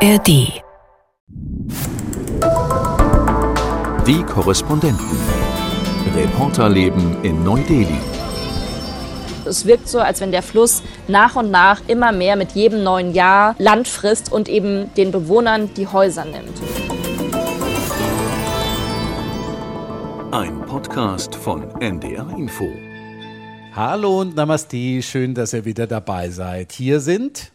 ARD. Die Korrespondenten. Reporterleben in Neu-Delhi. Es wirkt so, als wenn der Fluss nach und nach immer mehr mit jedem neuen Jahr Land frisst und eben den Bewohnern die Häuser nimmt. Ein Podcast von NDR Info. Hallo und Namaste, schön, dass ihr wieder dabei seid. Hier sind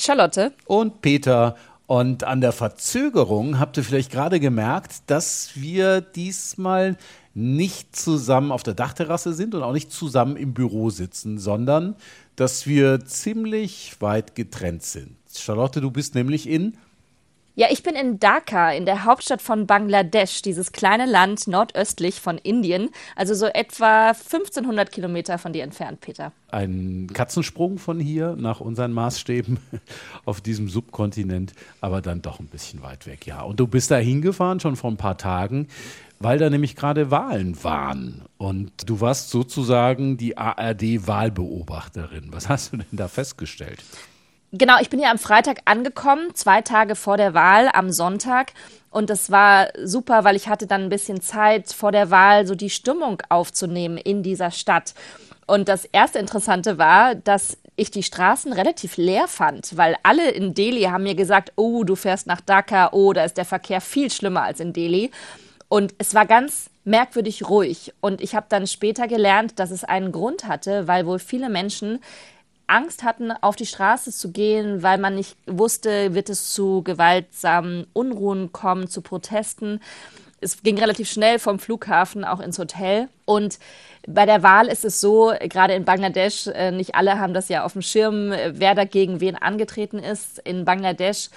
Charlotte und Peter. Und an der Verzögerung habt ihr vielleicht gerade gemerkt, dass wir diesmal nicht zusammen auf der Dachterrasse sind und auch nicht zusammen im Büro sitzen, sondern dass wir ziemlich weit getrennt sind. Charlotte, du bist nämlich in ja, ich bin in Dhaka, in der Hauptstadt von Bangladesch, dieses kleine Land nordöstlich von Indien, also so etwa 1500 Kilometer von dir entfernt, Peter. Ein Katzensprung von hier nach unseren Maßstäben auf diesem Subkontinent, aber dann doch ein bisschen weit weg, ja. Und du bist da hingefahren schon vor ein paar Tagen, weil da nämlich gerade Wahlen waren. Und du warst sozusagen die ARD-Wahlbeobachterin. Was hast du denn da festgestellt? Genau, ich bin ja am Freitag angekommen, zwei Tage vor der Wahl am Sonntag. Und das war super, weil ich hatte dann ein bisschen Zeit vor der Wahl, so die Stimmung aufzunehmen in dieser Stadt. Und das erste Interessante war, dass ich die Straßen relativ leer fand, weil alle in Delhi haben mir gesagt, oh, du fährst nach Dhaka, oh, da ist der Verkehr viel schlimmer als in Delhi. Und es war ganz merkwürdig ruhig. Und ich habe dann später gelernt, dass es einen Grund hatte, weil wohl viele Menschen Angst hatten, auf die Straße zu gehen, weil man nicht wusste, wird es zu gewaltsamen Unruhen kommen, zu Protesten. Es ging relativ schnell vom Flughafen auch ins Hotel. Und bei der Wahl ist es so, gerade in Bangladesch, äh, nicht alle haben das ja auf dem Schirm, wer dagegen wen angetreten ist. In Bangladesch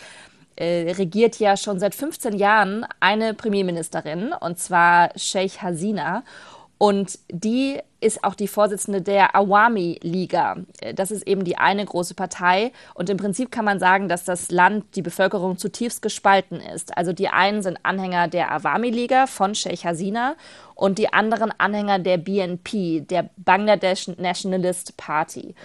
äh, regiert ja schon seit 15 Jahren eine Premierministerin, und zwar Sheikh Hasina. Und die ist auch die Vorsitzende der Awami Liga. Das ist eben die eine große Partei. Und im Prinzip kann man sagen, dass das Land, die Bevölkerung zutiefst gespalten ist. Also die einen sind Anhänger der Awami Liga von Sheikh Hasina und die anderen Anhänger der BNP, der Bangladesh Nationalist Party.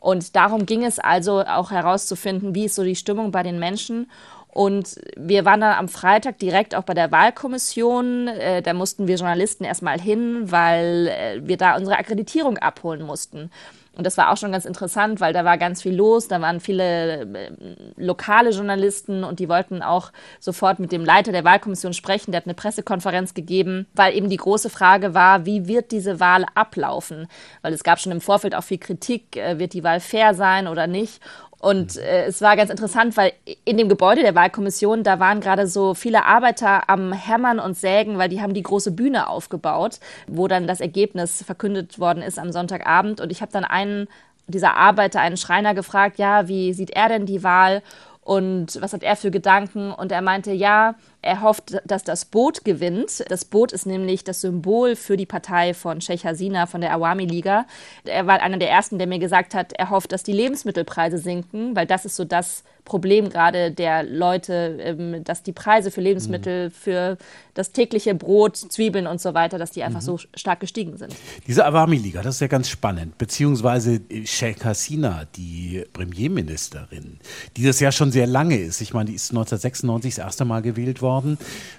Und darum ging es also auch herauszufinden, wie ist so die Stimmung bei den Menschen. Und wir waren dann am Freitag direkt auch bei der Wahlkommission. Äh, da mussten wir Journalisten erstmal hin, weil äh, wir da unsere Akkreditierung abholen mussten. Und das war auch schon ganz interessant, weil da war ganz viel los. Da waren viele äh, lokale Journalisten und die wollten auch sofort mit dem Leiter der Wahlkommission sprechen. Der hat eine Pressekonferenz gegeben, weil eben die große Frage war, wie wird diese Wahl ablaufen? Weil es gab schon im Vorfeld auch viel Kritik, äh, wird die Wahl fair sein oder nicht? Und äh, es war ganz interessant, weil in dem Gebäude der Wahlkommission, da waren gerade so viele Arbeiter am Hämmern und Sägen, weil die haben die große Bühne aufgebaut, wo dann das Ergebnis verkündet worden ist am Sonntagabend. Und ich habe dann einen dieser Arbeiter, einen Schreiner gefragt, ja, wie sieht er denn die Wahl? Und was hat er für Gedanken? Und er meinte, ja, er hofft, dass das Boot gewinnt. Das Boot ist nämlich das Symbol für die Partei von Sheikh Hasina, von der Awami Liga. Er war einer der ersten, der mir gesagt hat, er hofft, dass die Lebensmittelpreise sinken, weil das ist so das Problem gerade der Leute, ähm, dass die Preise für Lebensmittel, mhm. für das tägliche Brot, Zwiebeln und so weiter, dass die einfach mhm. so stark gestiegen sind. Diese Awami-Liga, das ist ja ganz spannend, beziehungsweise Sheikh Hasina, die Premierministerin, die das ja schon sehr lange ist. Ich meine, die ist 1996 das erste Mal gewählt worden,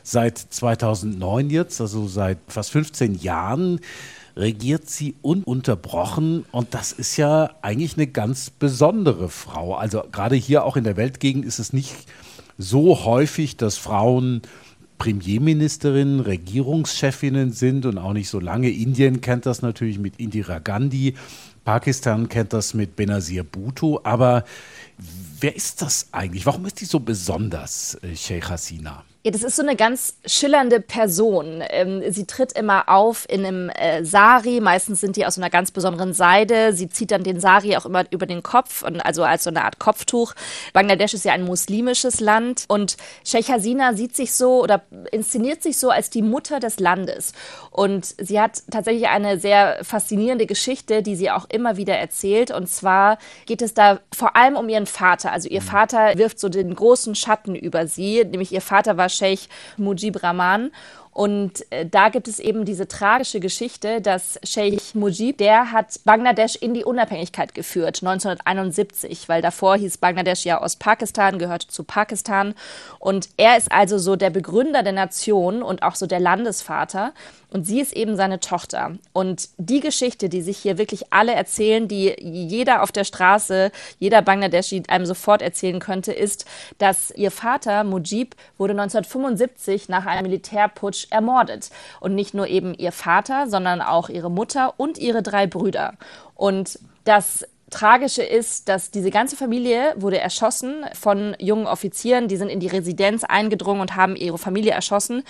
seit 2009 jetzt, also seit fast 15 Jahren regiert sie ununterbrochen und das ist ja eigentlich eine ganz besondere Frau. Also gerade hier auch in der Weltgegend ist es nicht so häufig, dass Frauen Premierministerinnen, Regierungschefinnen sind und auch nicht so lange. Indien kennt das natürlich mit Indira Gandhi, Pakistan kennt das mit Benazir Bhutto, aber wer ist das eigentlich? Warum ist die so besonders, äh, Sheikh Hasina? Ja, das ist so eine ganz schillernde Person. Ähm, sie tritt immer auf in einem äh, Sari. Meistens sind die aus einer ganz besonderen Seide. Sie zieht dann den Sari auch immer über den Kopf, und also als so eine Art Kopftuch. Bangladesch ist ja ein muslimisches Land und Sheikh Hasina sieht sich so oder inszeniert sich so als die Mutter des Landes. Und sie hat tatsächlich eine sehr faszinierende Geschichte, die sie auch immer wieder erzählt. Und zwar geht es da vor allem um ihren Vater. Also ihr Vater wirft so den großen Schatten über sie, nämlich ihr Vater war Scheich Mujib Rahman. Und äh, da gibt es eben diese tragische Geschichte, dass Sheikh Mujib, der hat Bangladesch in die Unabhängigkeit geführt, 1971, weil davor hieß Bangladesch ja Ostpakistan, gehörte zu Pakistan. Und er ist also so der Begründer der Nation und auch so der Landesvater. Und sie ist eben seine Tochter. Und die Geschichte, die sich hier wirklich alle erzählen, die jeder auf der Straße, jeder Bangladeschi einem sofort erzählen könnte, ist, dass ihr Vater Mujib wurde 1975 nach einem Militärputsch ermordet. Und nicht nur eben ihr Vater, sondern auch ihre Mutter und ihre drei Brüder. Und das Tragische ist, dass diese ganze Familie wurde erschossen von jungen Offizieren. Die sind in die Residenz eingedrungen und haben ihre Familie erschossen.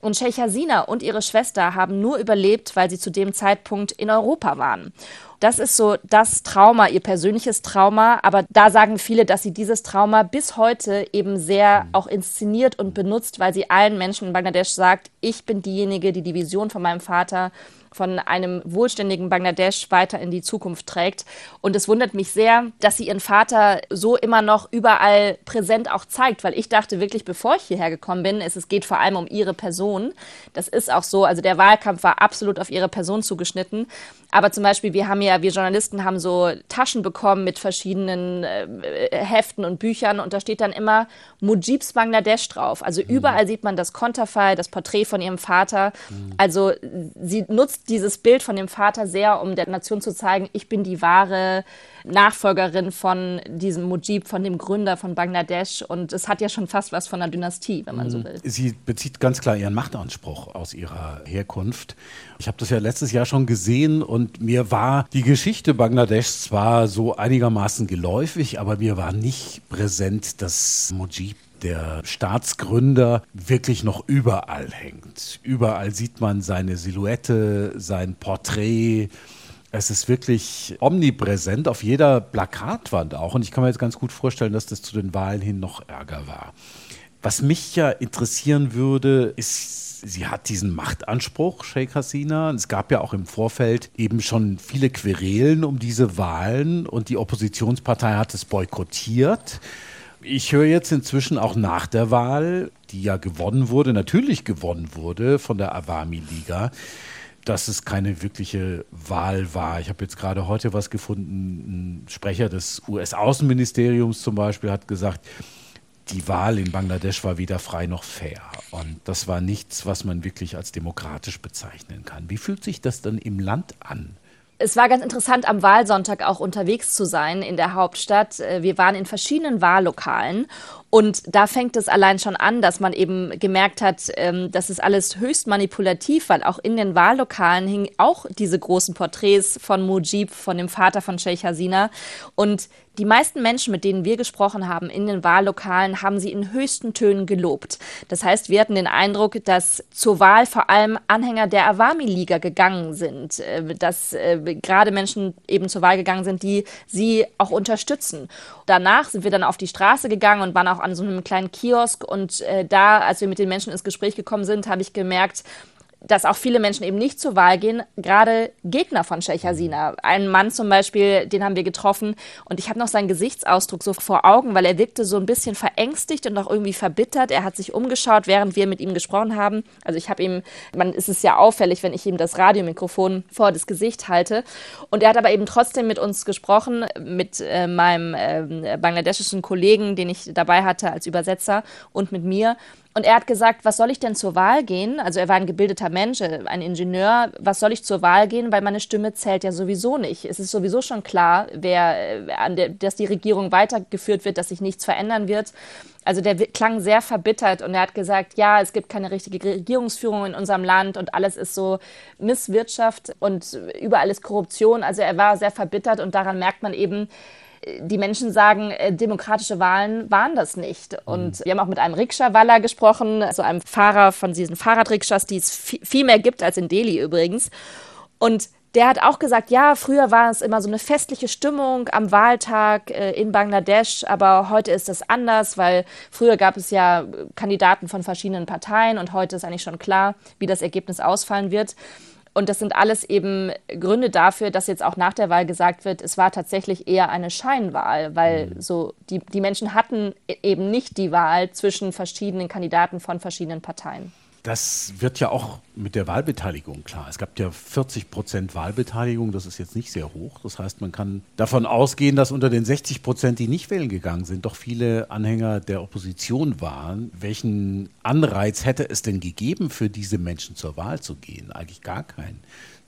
Und Sheikh Hasina und ihre Schwester haben nur überlebt, weil sie zu dem Zeitpunkt in Europa waren. Das ist so das Trauma, ihr persönliches Trauma. Aber da sagen viele, dass sie dieses Trauma bis heute eben sehr auch inszeniert und benutzt, weil sie allen Menschen in Bangladesch sagt, ich bin diejenige, die die Vision von meinem Vater von einem wohlständigen Bangladesch weiter in die Zukunft trägt. Und es wundert mich sehr, dass sie ihren Vater so immer noch überall präsent auch zeigt, weil ich dachte wirklich, bevor ich hierher gekommen bin, es, es geht vor allem um ihre Person. Das ist auch so. Also der Wahlkampf war absolut auf ihre Person zugeschnitten. Aber zum Beispiel, wir haben ja, wir Journalisten haben so Taschen bekommen mit verschiedenen äh, Heften und Büchern und da steht dann immer Mujibs Bangladesch drauf. Also mhm. überall sieht man das Konterfei, das Porträt von ihrem Vater. Mhm. Also sie nutzt dieses Bild von dem Vater sehr, um der Nation zu zeigen, ich bin die wahre Nachfolgerin von diesem Mujib, von dem Gründer von Bangladesch. Und es hat ja schon fast was von einer Dynastie, wenn man so mhm. will. Sie bezieht ganz klar ihren Machtanspruch aus ihrer Herkunft. Ich habe das ja letztes Jahr schon gesehen und mir war die Geschichte Bangladeschs zwar so einigermaßen geläufig, aber mir war nicht präsent, dass Mujib der Staatsgründer wirklich noch überall hängt. Überall sieht man seine Silhouette, sein Porträt. Es ist wirklich omnipräsent auf jeder Plakatwand auch. Und ich kann mir jetzt ganz gut vorstellen, dass das zu den Wahlen hin noch ärger war. Was mich ja interessieren würde, ist, sie hat diesen Machtanspruch, Sheikh Hasina. Es gab ja auch im Vorfeld eben schon viele Querelen um diese Wahlen und die Oppositionspartei hat es boykottiert. Ich höre jetzt inzwischen auch nach der Wahl, die ja gewonnen wurde, natürlich gewonnen wurde von der Awami-Liga, dass es keine wirkliche Wahl war. Ich habe jetzt gerade heute was gefunden. Ein Sprecher des US-Außenministeriums zum Beispiel hat gesagt, die Wahl in Bangladesch war weder frei noch fair. Und das war nichts, was man wirklich als demokratisch bezeichnen kann. Wie fühlt sich das dann im Land an? Es war ganz interessant, am Wahlsonntag auch unterwegs zu sein in der Hauptstadt. Äh, wir waren in verschiedenen Wahllokalen und da fängt es allein schon an, dass man eben gemerkt hat, ähm, das ist alles höchst manipulativ, weil auch in den Wahllokalen hingen auch diese großen Porträts von Mujib, von dem Vater von Sheikh Hasina. Und die meisten Menschen, mit denen wir gesprochen haben in den Wahllokalen, haben sie in höchsten Tönen gelobt. Das heißt, wir hatten den Eindruck, dass zur Wahl vor allem Anhänger der Awami-Liga gegangen sind, äh, dass äh, gerade Menschen eben zur Wahl gegangen sind, die sie auch unterstützen. Danach sind wir dann auf die Straße gegangen und waren auch an so einem kleinen Kiosk und äh, da, als wir mit den Menschen ins Gespräch gekommen sind, habe ich gemerkt, dass auch viele Menschen eben nicht zur Wahl gehen, gerade Gegner von Sheikh Hasina. Ein Mann zum Beispiel, den haben wir getroffen und ich habe noch seinen Gesichtsausdruck so vor Augen, weil er wirkte so ein bisschen verängstigt und auch irgendwie verbittert. Er hat sich umgeschaut, während wir mit ihm gesprochen haben. Also ich habe ihm, man ist es ja auffällig, wenn ich ihm das Radiomikrofon vor das Gesicht halte. Und er hat aber eben trotzdem mit uns gesprochen, mit äh, meinem äh, bangladeschischen Kollegen, den ich dabei hatte als Übersetzer und mit mir. Und er hat gesagt, was soll ich denn zur Wahl gehen? Also er war ein gebildeter Mensch, äh, ein Ingenieur. Was soll ich zur Wahl gehen? Weil meine Stimme zählt ja sowieso nicht. Es ist sowieso schon klar, wer, äh, dass die Regierung weitergeführt wird, dass sich nichts verändern wird. Also der klang sehr verbittert und er hat gesagt, ja, es gibt keine richtige Regierungsführung in unserem Land und alles ist so Misswirtschaft und überall ist Korruption. Also er war sehr verbittert und daran merkt man eben, die Menschen sagen, äh, demokratische Wahlen waren das nicht. Und mhm. wir haben auch mit einem Rikscha-Waller gesprochen, so einem Fahrer von diesen Fahrradrikschas, die es viel mehr gibt als in Delhi übrigens. Und der hat auch gesagt, ja, früher war es immer so eine festliche Stimmung am Wahltag äh, in Bangladesch, aber heute ist das anders, weil früher gab es ja Kandidaten von verschiedenen Parteien und heute ist eigentlich schon klar, wie das Ergebnis ausfallen wird. Und das sind alles eben Gründe dafür, dass jetzt auch nach der Wahl gesagt wird, es war tatsächlich eher eine Scheinwahl, weil mhm. so die, die Menschen hatten e-, eben nicht die Wahl zwischen verschiedenen Kandidaten von verschiedenen Parteien. Das wird ja auch mit der Wahlbeteiligung klar. Es gab ja 40 Prozent Wahlbeteiligung, das ist jetzt nicht sehr hoch. Das heißt, man kann davon ausgehen, dass unter den 60 Prozent, die nicht wählen gegangen sind, doch viele Anhänger der Opposition waren. Welchen Anreiz hätte es denn gegeben, für diese Menschen zur Wahl zu gehen? Eigentlich gar keinen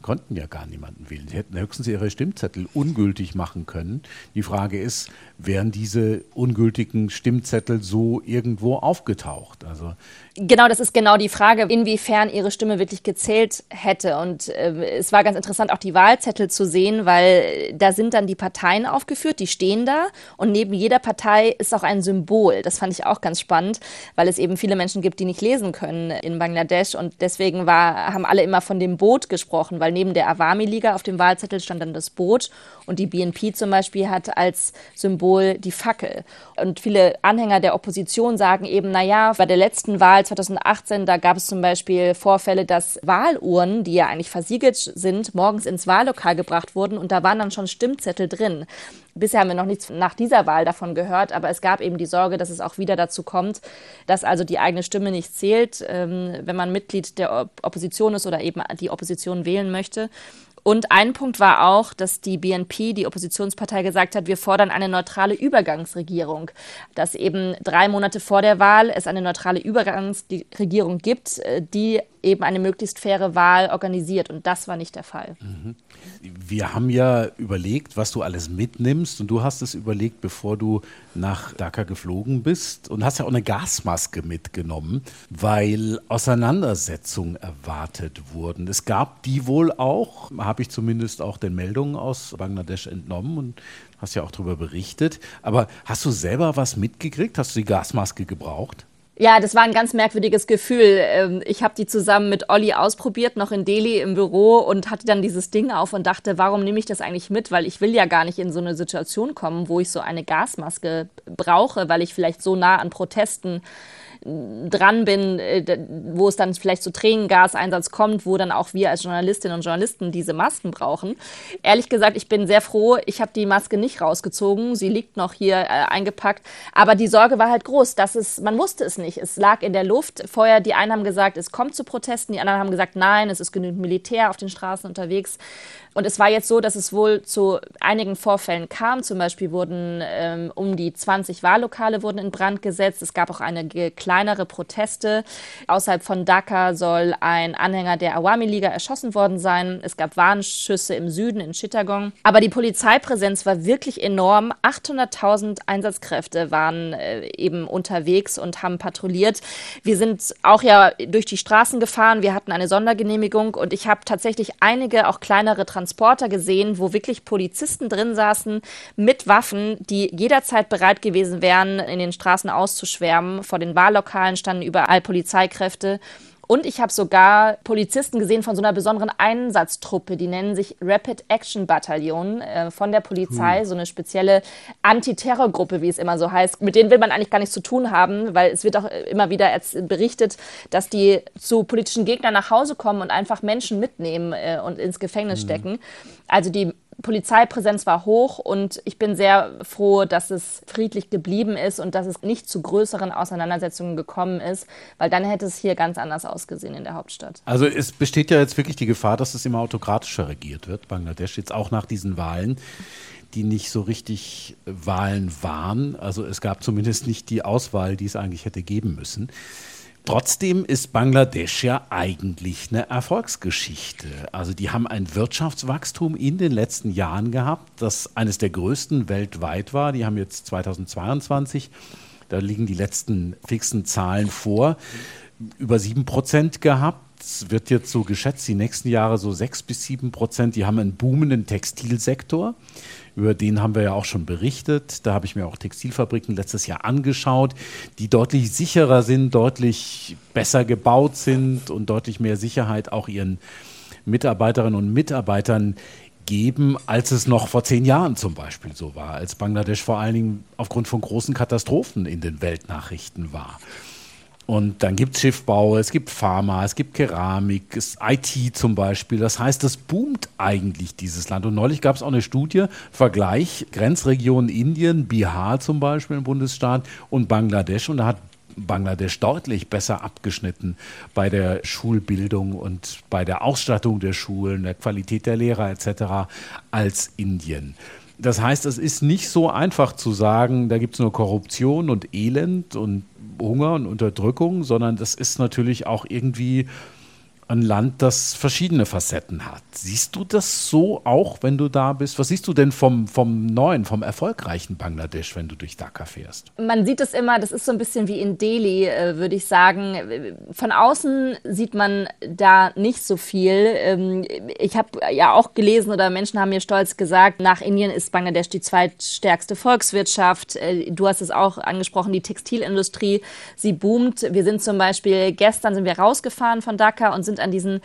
konnten ja gar niemanden wählen. Sie hätten höchstens ihre Stimmzettel ungültig machen können. Die Frage ist, wären diese ungültigen Stimmzettel so irgendwo aufgetaucht? Also Genau, das ist genau die Frage, inwiefern ihre Stimme wirklich gezählt hätte. Und äh, es war ganz interessant, auch die Wahlzettel zu sehen, weil da sind dann die Parteien aufgeführt, die stehen da und neben jeder Partei ist auch ein Symbol. Das fand ich auch ganz spannend, weil es eben viele Menschen gibt, die nicht lesen können in Bangladesch und deswegen war, haben alle immer von dem Boot gesprochen, weil neben der Awami-Liga auf dem Wahlzettel stand dann das Boot und die BNP zum Beispiel hat als Symbol die Fackel. Und viele Anhänger der Opposition sagen eben, na ja, bei der letzten Wahl 2018, da gab es zum Beispiel Vorfälle, dass Wahluhren, die ja eigentlich versiegelt sind, morgens ins Wahllokal gebracht wurden und da waren dann schon Stimmzettel drin. Bisher haben wir noch nichts nach dieser Wahl davon gehört, aber es gab eben die Sorge, dass es auch wieder dazu kommt, dass also die eigene Stimme nicht zählt, ähm, wenn man Mitglied der Opposition ist oder eben die Opposition wählen möchte. Und ein Punkt war auch, dass die BNP, die Oppositionspartei, gesagt hat, wir fordern eine neutrale Übergangsregierung. Dass eben drei Monate vor der Wahl es eine neutrale Übergangsregierung gibt, äh, die eben eine möglichst faire Wahl organisiert. Und das war nicht der Fall. Mhm. Wir haben ja überlegt, was du alles mitnimmst. Und du hast es überlegt, bevor du nach Dhaka geflogen bist. Und hast ja auch eine Gasmaske mitgenommen, weil Auseinandersetzungen erwartet wurden. Es gab die wohl auch, habe ich zumindest auch den Meldungen aus Bangladesch entnommen. Und hast ja auch darüber berichtet. Aber hast du selber was mitgekriegt? Hast du die Gasmaske gebraucht? Ja, das war ein ganz merkwürdiges Gefühl. Ähm, ich habe die zusammen mit Olli ausprobiert, noch in Delhi im Büro und hatte dann dieses Ding auf und dachte, warum nehme ich das eigentlich mit? Weil ich will ja gar nicht in so eine Situation kommen, wo ich so eine Gasmaske brauche, weil ich vielleicht so nah an Protesten dran bin, äh, wo es dann vielleicht zu Tränengaseinsatz kommt, wo dann auch wir als Journalistinnen und Journalisten diese Masken brauchen. Ehrlich gesagt, ich bin sehr froh, ich habe die Maske nicht rausgezogen, sie liegt noch hier äh, eingepackt, aber die Sorge war halt groß, dass es, man wusste es nicht, es lag in der Luft. Vorher, die einen haben gesagt, es kommt zu Protesten, die anderen haben gesagt, nein, es ist genügend Militär auf den Straßen unterwegs. Und es war jetzt so, dass es wohl zu einigen Vorfällen kam. Zum Beispiel wurden ähm, um die 20 Wahllokale wurden in Brand gesetzt. Es gab auch einige kleinere Proteste. Außerhalb von Dhaka soll ein Anhänger der Awami-Liga erschossen worden sein. Es gab Warnschüsse im Süden in Chittagong. Aber die Polizeipräsenz war wirklich enorm. 800.000 Einsatzkräfte waren äh, eben unterwegs und haben patrouilliert. Wir sind auch ja durch die Straßen gefahren. Wir hatten eine Sondergenehmigung und ich habe tatsächlich einige auch kleinere Transporte Transporter gesehen, wo wirklich Polizisten drin saßen mit Waffen, die jederzeit bereit gewesen wären, in den Straßen auszuschwärmen. Vor den Wahllokalen standen überall Polizeikräfte. Und ich habe sogar Polizisten gesehen von so einer besonderen Einsatztruppe, die nennen sich Rapid Action Bataillon äh, von der Polizei, hm. so eine spezielle Antiterrorgruppe, wie es immer so heißt. Mit denen will man eigentlich gar nichts zu tun haben, weil es wird auch immer wieder berichtet, dass die zu politischen Gegnern nach Hause kommen und einfach Menschen mitnehmen äh, und ins Gefängnis hm. stecken. Also die Polizeipräsenz war hoch und ich bin sehr froh, dass es friedlich geblieben ist und dass es nicht zu größeren Auseinandersetzungen gekommen ist, weil dann hätte es hier ganz anders ausgesehen in der Hauptstadt. Also es besteht ja jetzt wirklich die Gefahr, dass es immer autokratischer regiert wird, Bangladesch, jetzt auch nach diesen Wahlen die nicht so richtig Wahlen waren. Also es gab zumindest nicht die Auswahl, die es eigentlich hätte geben müssen. Trotzdem ist Bangladesch ja eigentlich eine Erfolgsgeschichte. Also die haben ein Wirtschaftswachstum in den letzten Jahren gehabt, das eines der größten weltweit war. Die haben jetzt 2022, da liegen die letzten fixen Zahlen vor, über sieben Prozent gehabt. Es wird jetzt so geschätzt, die nächsten Jahre so sechs bis sieben Prozent. Die haben einen boomenden Textilsektor. Über den haben wir ja auch schon berichtet. Da habe ich mir auch Textilfabriken letztes Jahr angeschaut, die deutlich sicherer sind, deutlich besser gebaut sind und deutlich mehr Sicherheit auch ihren Mitarbeiterinnen und Mitarbeitern geben, als es noch vor zehn Jahren zum Beispiel so war, als Bangladesch vor allen Dingen aufgrund von großen Katastrophen in den Weltnachrichten war. Und dann gibt es Schiffbau, es gibt Pharma, es gibt Keramik, es IT zum Beispiel. Das heißt, das boomt eigentlich dieses Land. Und neulich gab es auch eine Studie, Vergleich Grenzregionen Indien, Bihar zum Beispiel im Bundesstaat und Bangladesch. Und da hat Bangladesch deutlich besser abgeschnitten bei der Schulbildung und bei der Ausstattung der Schulen, der Qualität der Lehrer etc. als Indien. Das heißt, es ist nicht so einfach zu sagen, da gibt es nur Korruption und Elend und Hunger und Unterdrückung, sondern das ist natürlich auch irgendwie ein Land, das verschiedene Facetten hat. Siehst du das so auch, wenn du da bist? Was siehst du denn vom, vom neuen, vom erfolgreichen Bangladesch, wenn du durch Dhaka fährst? Man sieht es immer, das ist so ein bisschen wie in Delhi, äh, würde ich sagen. Von außen sieht man da nicht so viel. Ähm, ich habe ja auch gelesen oder Menschen haben mir stolz gesagt, nach Indien ist Bangladesch die zweitstärkste Volkswirtschaft. Äh, du hast es auch angesprochen, die Textilindustrie, sie boomt. Wir sind zum Beispiel, gestern sind wir rausgefahren von Dhaka und sind sind an diesen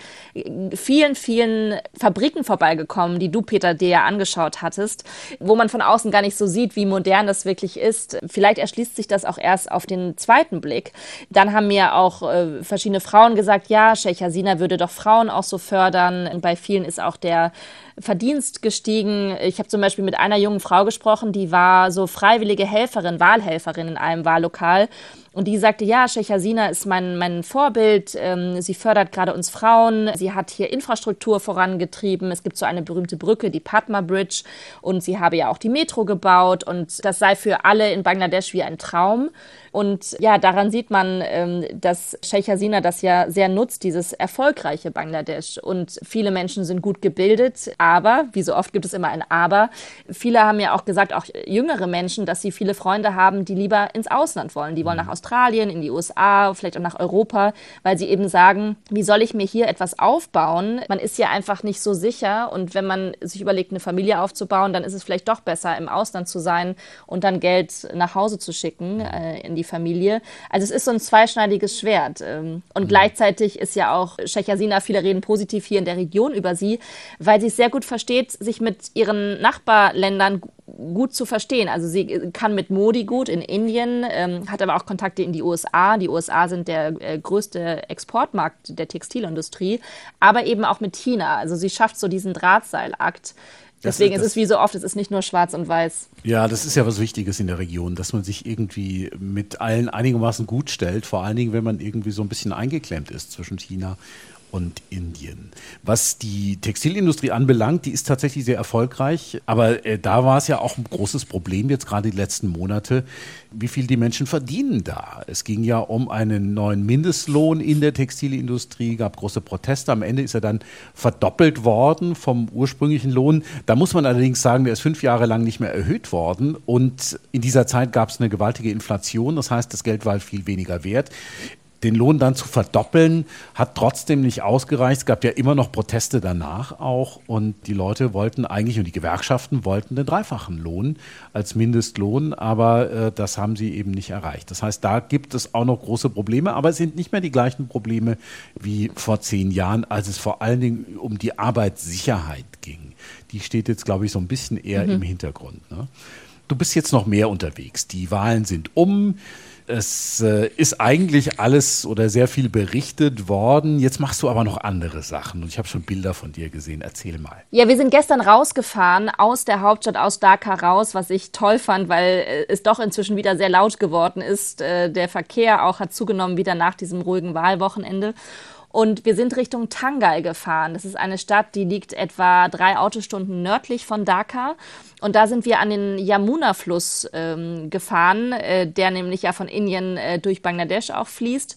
vielen, vielen Fabriken vorbeigekommen, die du, Peter, dir ja angeschaut hattest, wo man von außen gar nicht so sieht, wie modern das wirklich ist. Vielleicht erschließt sich das auch erst auf den zweiten Blick. Dann haben mir auch äh, verschiedene Frauen gesagt, ja, Sheikh Hasina würde doch Frauen auch so fördern. Und bei vielen ist auch der Verdienst gestiegen. Ich habe zum Beispiel mit einer jungen Frau gesprochen, die war so freiwillige Helferin, Wahlhelferin in einem Wahllokal. Und die sagte, ja, Sheikh ist mein, mein Vorbild. Ähm, sie fördert gerade uns Frauen. Sie hat hier Infrastruktur vorangetrieben. Es gibt so eine berühmte Brücke, die Padma Bridge. Und sie habe ja auch die Metro gebaut. Und das sei für alle in Bangladesch wie ein Traum. Und ja, daran sieht man, ähm, dass Sheikh Hasina das ja sehr nutzt, dieses erfolgreiche Bangladesch. Und viele Menschen sind gut gebildet, aber, wie so oft gibt es immer ein Aber. Viele haben ja auch gesagt, auch jüngere Menschen, dass sie viele Freunde haben, die lieber ins Ausland wollen. Die wollen nach Australien, in die USA, vielleicht auch nach Europa, weil sie eben sagen, wie soll ich mir hier etwas aufbauen? Man ist ja einfach nicht so sicher. Und wenn man sich überlegt, eine Familie aufzubauen, dann ist es vielleicht doch besser, im Ausland zu sein und dann Geld nach Hause zu schicken, äh, in die die Familie. Also es ist so ein zweischneidiges Schwert. Ähm, und mhm. gleichzeitig ist ja auch Sheikh Hasina, viele reden positiv hier in der Region über sie, weil sie es sehr gut versteht, sich mit ihren Nachbarländern gut zu verstehen. Also sie kann mit Modi gut in Indien, ähm, hat aber auch Kontakte in die USA. Die USA sind der äh, größte Exportmarkt der Textilindustrie, aber eben auch mit China. Also sie schafft so diesen Drahtseilakt. Deswegen das, das, ist es wie so oft, es ist nicht nur schwarz und weiß. Ja, das ist ja was Wichtiges in der Region, dass man sich irgendwie mit allen einigermaßen gut stellt, vor allen Dingen, wenn man irgendwie so ein bisschen eingeklemmt ist zwischen China und Indien. Was die Textilindustrie anbelangt, die ist tatsächlich sehr erfolgreich, aber äh, da war es ja auch ein großes Problem jetzt gerade die letzten Monate, wie viel die Menschen verdienen da. Es ging ja um einen neuen Mindestlohn in der Textilindustrie, gab große Proteste. Am Ende ist er dann verdoppelt worden vom ursprünglichen Lohn. Da muss man allerdings sagen, der ist fünf Jahre lang nicht mehr erhöht worden und in dieser Zeit gab es eine gewaltige Inflation. Das heißt, das Geld war viel weniger wert den Lohn dann zu verdoppeln, hat trotzdem nicht ausgereicht. Es gab ja immer noch Proteste danach auch und die Leute wollten eigentlich und die Gewerkschaften wollten den dreifachen Lohn als Mindestlohn, aber äh, das haben sie eben nicht erreicht. Das heißt, da gibt es auch noch große Probleme, aber es sind nicht mehr die gleichen Probleme wie vor zehn Jahren, als es vor allen Dingen um die Arbeitssicherheit ging. Die steht jetzt, glaube ich, so ein bisschen eher mhm. im Hintergrund. Ne? Du bist jetzt noch mehr unterwegs. Die Wahlen sind um. Es äh, ist eigentlich alles oder sehr viel berichtet worden. Jetzt machst du aber noch andere Sachen und ich habe schon Bilder von dir gesehen. Erzähl mal. Ja, wir sind gestern rausgefahren aus der Hauptstadt, aus Dhaka raus, was ich toll fand, weil äh, es doch inzwischen wieder sehr laut geworden ist. Äh, der Verkehr auch hat zugenommen wieder nach diesem ruhigen Wahlwochenende. Und wir sind Richtung Tangal gefahren. Das ist eine Stadt, die liegt etwa drei Autostunden nördlich von Dhaka. Und da sind wir an den Yamuna-Fluss ähm, gefahren, äh, der nämlich ja von Indien äh, durch Bangladesch auch fließt.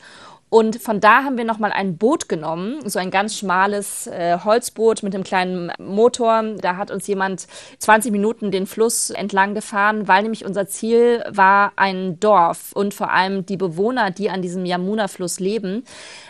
Und von da haben wir nochmal ein Boot genommen, so ein ganz schmales äh, Holzboot mit einem kleinen Motor. Da hat uns jemand 20 Minuten den Fluss entlang gefahren, weil nämlich unser Ziel war ein Dorf und vor allem die Bewohner, die an diesem Yamuna-Fluss leben,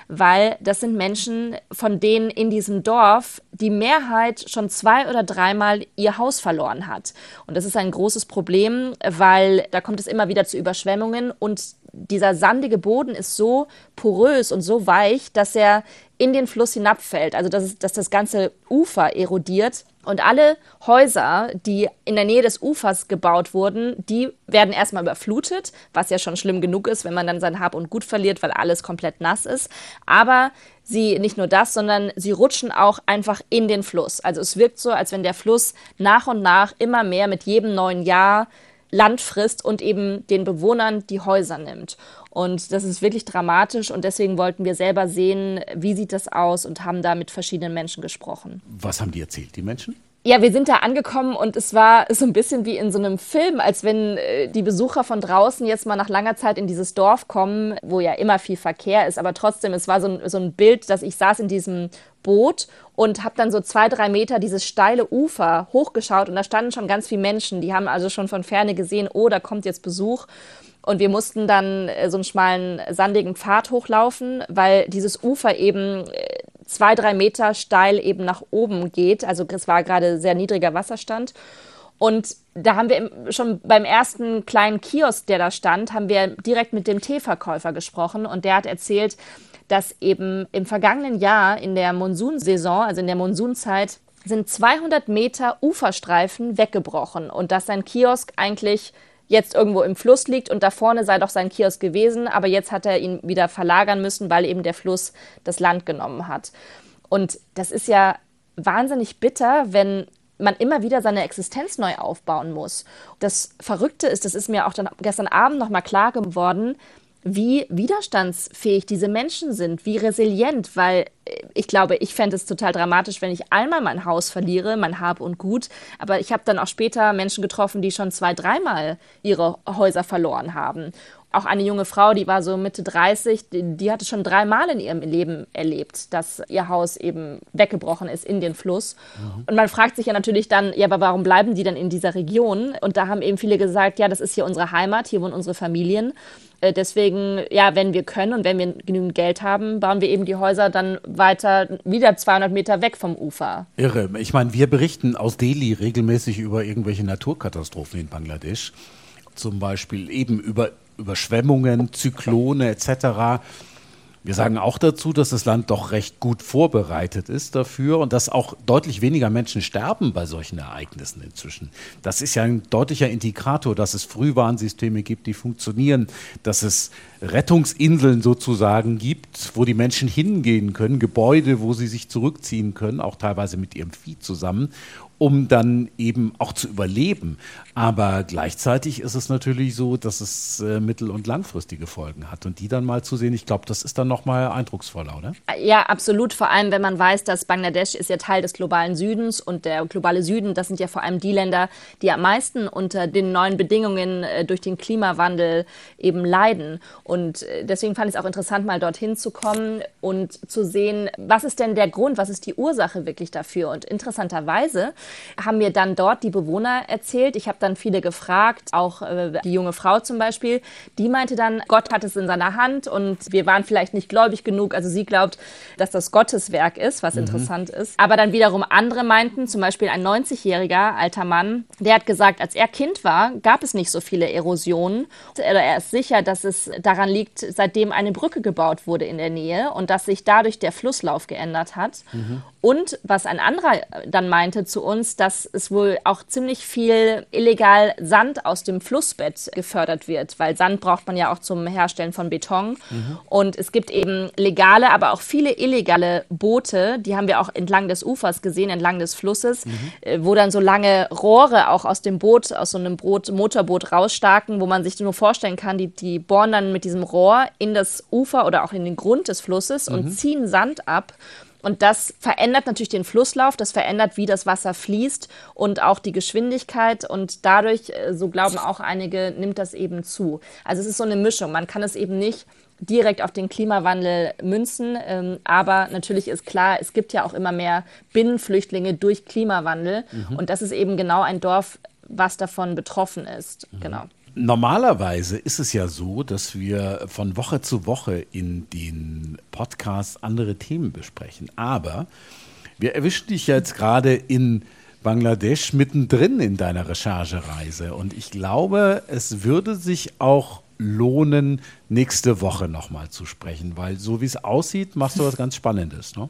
weil das sind Menschen, von denen in diesem Dorf die Mehrheit schon zwei oder dreimal ihr Haus verloren hat. Und das ist ein großes Problem, weil da kommt es immer wieder zu Überschwemmungen und dieser sandige Boden ist so porös und so weich, dass er in den Fluss hinabfällt, also dass, dass das ganze Ufer erodiert. Und alle Häuser, die in der Nähe des Ufers gebaut wurden, die werden erstmal überflutet, was ja schon schlimm genug ist, wenn man dann sein Hab und Gut verliert, weil alles komplett nass ist. Aber sie nicht nur das, sondern sie rutschen auch einfach in den Fluss. Also es wirkt so, als wenn der Fluss nach und nach immer mehr mit jedem neuen Jahr Land frisst und eben den Bewohnern die Häuser nimmt. Und das ist wirklich dramatisch und deswegen wollten wir selber sehen, wie sieht das aus und haben da mit verschiedenen Menschen gesprochen. Was haben die erzählt, die Menschen? Ja, wir sind da angekommen und es war so ein bisschen wie in so einem Film, als wenn äh, die Besucher von draußen jetzt mal nach langer Zeit in dieses Dorf kommen, wo ja immer viel Verkehr ist, aber trotzdem, es war so ein, so ein Bild, dass ich saß in diesem Boot und habe dann so zwei, drei Meter dieses steile Ufer hochgeschaut und da standen schon ganz viele Menschen, die haben also schon von ferne gesehen, oh, da kommt jetzt Besuch. Und wir mussten dann äh, so einen schmalen, sandigen Pfad hochlaufen, weil dieses Ufer eben äh, zwei, drei Meter steil eben nach oben geht. Also es war gerade sehr niedriger Wasserstand. Und da haben wir schon beim ersten kleinen Kiosk, der da stand, haben wir direkt mit dem Teeverkäufer gesprochen und der hat erzählt, dass eben im vergangenen Jahr in der Monsunsaison, also in der Monsunzeit, sind 200 Meter Uferstreifen weggebrochen und dass sein Kiosk eigentlich jetzt irgendwo im Fluss liegt und da vorne sei doch sein Kiosk gewesen, aber jetzt hat er ihn wieder verlagern müssen, weil eben der Fluss das Land genommen hat. Und das ist ja wahnsinnig bitter, wenn man immer wieder seine Existenz neu aufbauen muss. Das Verrückte ist, das ist mir auch dann gestern Abend noch mal klar geworden, wie widerstandsfähig diese Menschen sind, wie resilient, weil äh, ich glaube, ich fände es total dramatisch, wenn ich einmal mein Haus verliere, mein Hab und Gut. Aber ich habe dann auch später Menschen getroffen, die schon zwei, dreimal ihre Häuser verloren haben auch eine junge Frau, die war so Mitte 30, die, die hatte schon dreimal in ihrem Leben erlebt, dass ihr Haus eben weggebrochen ist in den Fluss. Mhm. Und man fragt sich ja natürlich dann, ja, aber warum bleiben die dann in dieser Region? Und da haben eben viele gesagt, ja, das ist hier unsere Heimat, hier wohnen unsere Familien. Äh, deswegen, ja, wenn wir können und wenn wir genügend Geld haben, bauen wir eben die Häuser dann weiter wieder 200 Meter weg vom Ufer. Irre. Ich meine, wir berichten aus Delhi regelmäßig über irgendwelche Naturkatastrophen in Bangladesch. Zum Beispiel eben über Überschwemmungen, Zyklone etc. Wir sagen auch dazu, dass das Land doch recht gut vorbereitet ist dafür und dass auch deutlich weniger Menschen sterben bei solchen Ereignissen inzwischen. Das ist ja ein deutlicher Indikator, dass es Frühwarnsysteme gibt, die funktionieren, dass es Rettungsinseln sozusagen gibt, wo die Menschen hingehen können, Gebäude, wo sie sich zurückziehen können, auch teilweise mit ihrem Vieh zusammen um dann eben auch zu überleben. Aber gleichzeitig ist es natürlich so, dass es äh, mittel- und langfristige Folgen hat. Und die dann mal zu sehen, ich glaube, das ist dann nochmal eindrucksvoller, oder? Ja, absolut. Vor allem, wenn man weiß, dass Bangladesch ist ja Teil des globalen Südens und der globale Süden, das sind ja vor allem die Länder, die am meisten unter den neuen Bedingungen äh, durch den Klimawandel eben leiden. Und äh, deswegen fand ich es auch interessant, mal dorthin zu kommen und zu sehen, was ist denn der Grund, was ist die Ursache wirklich dafür? Und interessanterweise haben mir dann dort die Bewohner erzählt. Ich habe dann viele gefragt, auch äh, die junge Frau zum Beispiel, die meinte dann, Gott hat es in seiner Hand und wir waren vielleicht nicht gläubig genug. Also sie glaubt, dass das Gottes Werk ist, was mhm. interessant ist. Aber dann wiederum andere meinten, zum Beispiel ein 90-jähriger alter Mann, der hat gesagt, als er Kind war, gab es nicht so viele Erosionen. Er ist sicher, dass es daran liegt, seitdem eine Brücke gebaut wurde in der Nähe und dass sich dadurch der Flusslauf geändert hat. Mhm. Und was ein anderer dann meinte zu uns, dass es wohl auch ziemlich viel illegal Sand aus dem Flussbett gefördert wird, weil Sand braucht man ja auch zum Herstellen von Beton. Mhm. Und es gibt eben legale, aber auch viele illegale Boote, die haben wir auch entlang des Ufers gesehen, entlang des Flusses, mhm. Wo dann so lange Rohre auch aus dem Boot, aus so einem Boot, Motorboot rausstarken, wo man sich nur vorstellen kann, die, die bohren dann mit diesem Rohr in das Ufer oder auch in den Grund des Flusses mhm. und ziehen Sand ab. Und das verändert natürlich den Flusslauf, das verändert, wie das Wasser fließt und auch die Geschwindigkeit. Und dadurch, äh, so glauben auch einige, nimmt das eben zu. Also es ist so eine Mischung. Man kann es eben nicht direkt auf den Klimawandel münzen. Ähm, aber natürlich ist klar, es gibt ja auch immer mehr Binnenflüchtlinge durch Klimawandel. Mhm. Und das ist eben genau ein Dorf, was davon betroffen ist. Mhm. Genau. Normalerweise ist es ja so, dass wir von Woche zu Woche in den Podcasts andere Themen besprechen. Aber wir erwischen dich jetzt gerade in Bangladesch mittendrin in deiner Recherchereise. Und ich glaube, es würde sich auch lohnen, nächste Woche nochmal zu sprechen, weil so wie es aussieht, machst du was ganz Spannendes. Ne?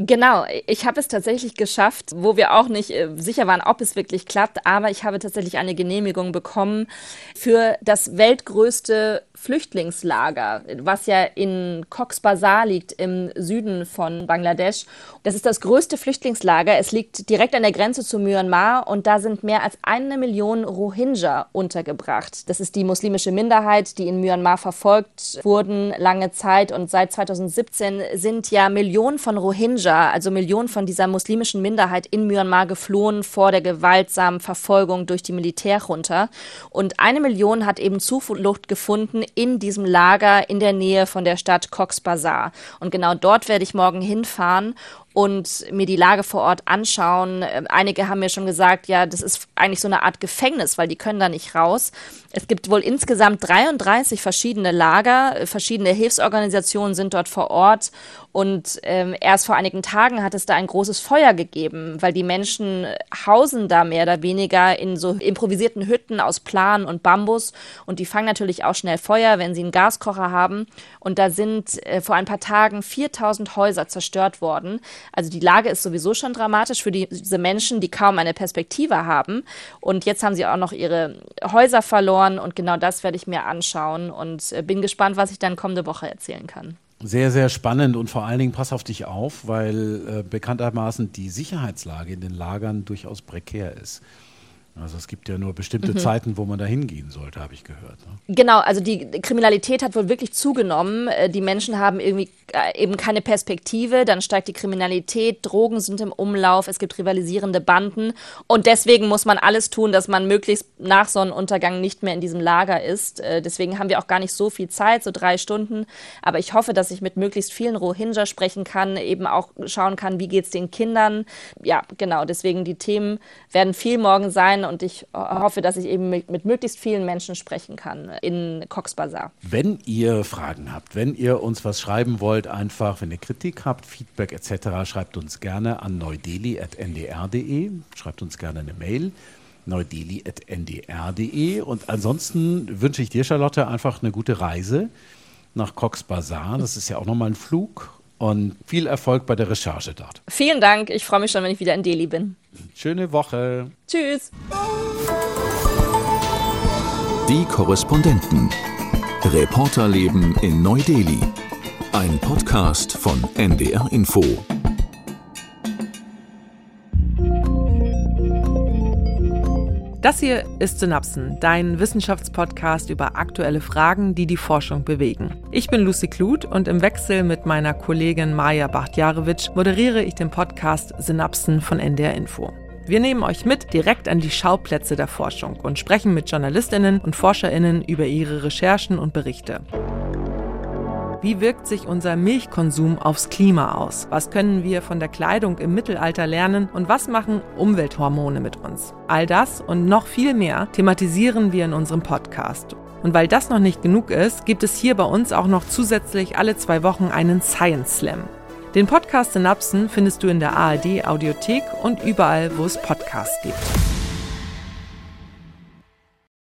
Genau, ich habe es tatsächlich geschafft, wo wir auch nicht äh, sicher waren, ob es wirklich klappt, aber ich habe tatsächlich eine Genehmigung bekommen für das weltgrößte Flüchtlingslager, was ja in Cox's Bazar liegt im Süden von Bangladesch. Das ist das größte Flüchtlingslager. Es liegt direkt an der Grenze zu Myanmar und da sind mehr als eine Million Rohingya untergebracht. Das ist die muslimische Minderheit, die in Myanmar verfolgt wurden lange Zeit und seit 2017 sind ja Millionen von Rohingya, also Millionen von dieser muslimischen Minderheit in Myanmar geflohen vor der gewaltsamen Verfolgung durch die Militärjunta und eine Million hat eben Zuflucht gefunden in diesem Lager in der Nähe von der Stadt Cox's Bazar. Und genau dort werde ich morgen hinfahren und mir die Lage vor Ort anschauen. Ähm, einige haben mir schon gesagt, ja, das ist eigentlich so eine Art Gefängnis, weil die können da nicht raus. Es gibt wohl insgesamt 33 verschiedene Lager, verschiedene Hilfsorganisationen sind dort vor Ort und ähm, erst vor einigen Tagen hat es da ein großes Feuer gegeben, weil die Menschen hausen da mehr oder weniger in so improvisierten Hütten aus Plan und Bambus und die fangen natürlich auch schnell Feuer, wenn sie einen Gaskocher haben. Und da sind äh, vor ein paar Tagen 4000 Häuser zerstört worden. Also die Lage ist sowieso schon dramatisch für die, diese Menschen, die kaum eine Perspektive haben. Und jetzt haben sie auch noch ihre Häuser verloren. Und genau das werde ich mir anschauen und äh, bin gespannt, was ich dann kommende Woche erzählen kann. Sehr, sehr spannend und vor allen Dingen pass auf dich auf, weil äh, bekanntermaßen die Sicherheitslage in den Lagern durchaus prekär ist. Also es gibt ja nur bestimmte mhm. Zeiten, wo man da hingehen sollte, habe ich gehört. Ne? Genau, also die Kriminalität hat wohl wirklich zugenommen. Äh, die Menschen haben irgendwie äh, eben keine Perspektive, dann steigt die Kriminalität, Drogen sind im Umlauf, es gibt rivalisierende Banden und deswegen muss man alles tun, dass man möglichst nach Sonnenuntergang nicht mehr in diesem Lager ist. Äh, deswegen haben wir auch gar nicht so viel Zeit, so drei Stunden. Aber ich hoffe, dass ich mit möglichst vielen Rohingya sprechen kann, eben auch schauen kann, wie geht es den Kindern. Ja, genau, deswegen die Themen werden viel morgen sein und ich hoffe, dass ich eben mit, mit möglichst vielen Menschen sprechen kann in Cox Bazar. Wenn ihr Fragen habt, wenn ihr uns was schreiben wollt, einfach, wenn ihr Kritik habt, Feedback etc., schreibt uns gerne an neudeli.ndr.de, schreibt uns gerne eine Mail neudeli.ndr.de und ansonsten wünsche ich dir, Charlotte, einfach eine gute Reise nach Cox Bazar. Das ist ja auch nochmal ein Flug und viel Erfolg bei der Recherche dort. Vielen Dank. Ich freue mich schon, wenn ich wieder in Delhi bin. Schöne Woche. Tschüss. Die Korrespondenten. Reporterleben in Neu-Delhi. Ein Podcast von NDR Info. Das hier ist Synapsen, dein Wissenschaftspodcast über aktuelle Fragen, die die Forschung bewegen. Ich bin Lucy Kluth und im Wechsel mit meiner Kollegin Maja Bachtjarewitsch moderiere ich den Podcast Synapsen von NDR Info. Wir nehmen euch mit direkt an die Schauplätze der Forschung und sprechen mit Journalistinnen und Forscherinnen über ihre Recherchen und Berichte. Wie wirkt sich unser Milchkonsum aufs Klima aus? Was können wir von der Kleidung im Mittelalter lernen? Und was machen Umwelthormone mit uns? All das und noch viel mehr thematisieren wir in unserem Podcast. Und weil das noch nicht genug ist, gibt es hier bei uns auch noch zusätzlich alle zwei Wochen einen Science Slam. Den Podcast Synapsen findest du in der ARD Audiothek und überall, wo es Podcasts gibt.